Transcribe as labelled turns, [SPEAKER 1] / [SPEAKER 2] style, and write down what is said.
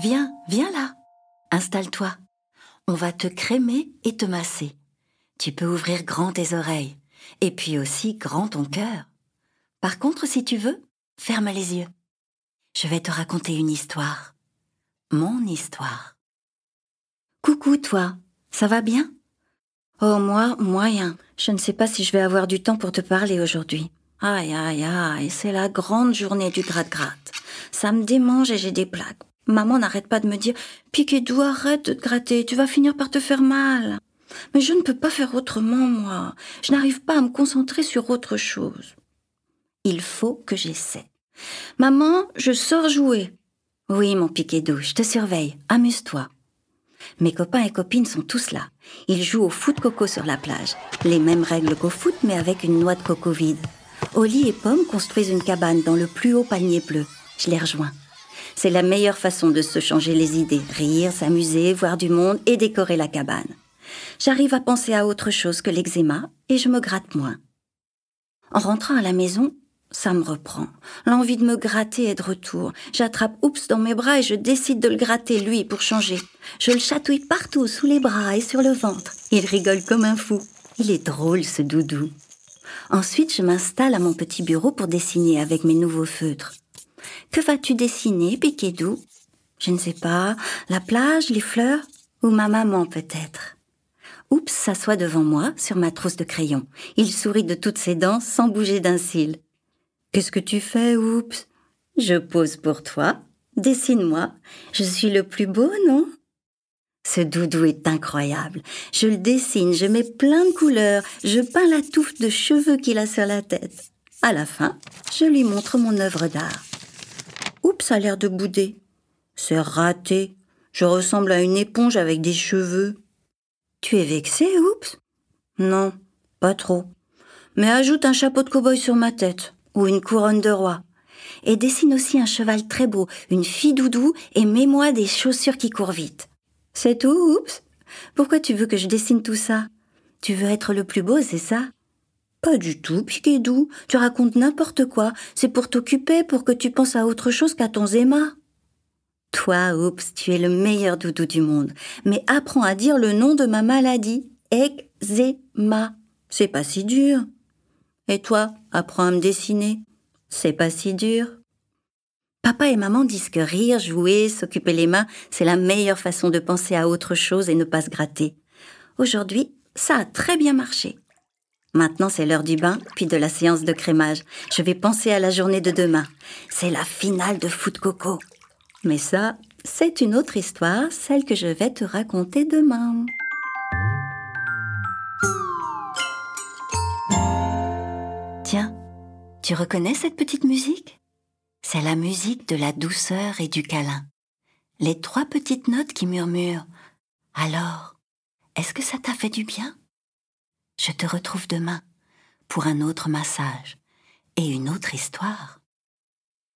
[SPEAKER 1] Viens, viens là. Installe-toi. On va te crémer et te masser. Tu peux ouvrir grand tes oreilles et puis aussi grand ton cœur. Par contre, si tu veux, ferme les yeux. Je vais te raconter une histoire. Mon histoire. Coucou toi, ça va bien? Oh moi, moyen. Je ne sais pas si je vais avoir du temps pour te parler aujourd'hui. Aïe, aïe, aïe, c'est la grande journée du gratte-gratte. Ça me démange et j'ai des plaques. Maman n'arrête pas de me dire Piquet doux, arrête de te gratter, tu vas finir par te faire mal. Mais je ne peux pas faire autrement, moi. Je n'arrive pas à me concentrer sur autre chose. Il faut que j'essaie. Maman, je sors jouer. Oui, mon piquet doux, je te surveille. Amuse-toi. Mes copains et copines sont tous là. Ils jouent au foot coco sur la plage. Les mêmes règles qu'au foot, mais avec une noix de coco vide. Oli et Pomme construisent une cabane dans le plus haut panier bleu. Je les rejoins. C'est la meilleure façon de se changer les idées, rire, s'amuser, voir du monde et décorer la cabane. J'arrive à penser à autre chose que l'eczéma et je me gratte moins. En rentrant à la maison, ça me reprend. L'envie de me gratter est de retour. J'attrape Oups dans mes bras et je décide de le gratter, lui, pour changer. Je le chatouille partout, sous les bras et sur le ventre. Il rigole comme un fou. Il est drôle, ce doudou. Ensuite, je m'installe à mon petit bureau pour dessiner avec mes nouveaux feutres. Que vas-tu dessiner, Piquet-Doux Je ne sais pas. La plage, les fleurs? Ou ma maman, peut-être? Oups s'assoit devant moi sur ma trousse de crayon. Il sourit de toutes ses dents sans bouger d'un cil. Qu'est-ce que tu fais, Oups? Je pose pour toi. Dessine-moi. Je suis le plus beau, non? Ce doudou est incroyable. Je le dessine, je mets plein de couleurs, je peins la touffe de cheveux qu'il a sur la tête. À la fin, je lui montre mon œuvre d'art. Oups a l'air de bouder. C'est raté. Je ressemble à une éponge avec des cheveux. Tu es vexé, oups? Non, pas trop. Mais ajoute un chapeau de cow-boy sur ma tête, ou une couronne de roi. Et dessine aussi un cheval très beau, une fille doudou, et mets-moi des chaussures qui courent vite. C'est tout, oups? Pourquoi tu veux que je dessine tout ça? Tu veux être le plus beau, c'est ça? Pas du tout, Piquet-Doux. Tu racontes n'importe quoi. C'est pour t'occuper, pour que tu penses à autre chose qu'à ton Zéma. Toi, oups, tu es le meilleur doudou du monde. Mais apprends à dire le nom de ma maladie. Eczéma. C'est pas si dur. Et toi, apprends à me dessiner. C'est pas si dur. Papa et maman disent que rire, jouer, s'occuper les mains, c'est la meilleure façon de penser à autre chose et ne pas se gratter. Aujourd'hui, ça a très bien marché. Maintenant, c'est l'heure du bain, puis de la séance de crémage. Je vais penser à la journée de demain. C'est la finale de foot coco. Mais ça, c'est une autre histoire, celle que je vais te raconter demain. Tiens, tu reconnais cette petite musique? C'est la musique de la douceur et du câlin. Les trois petites notes qui murmurent. Alors, est-ce que ça t'a fait du bien? Je te retrouve demain pour un autre massage et une autre histoire.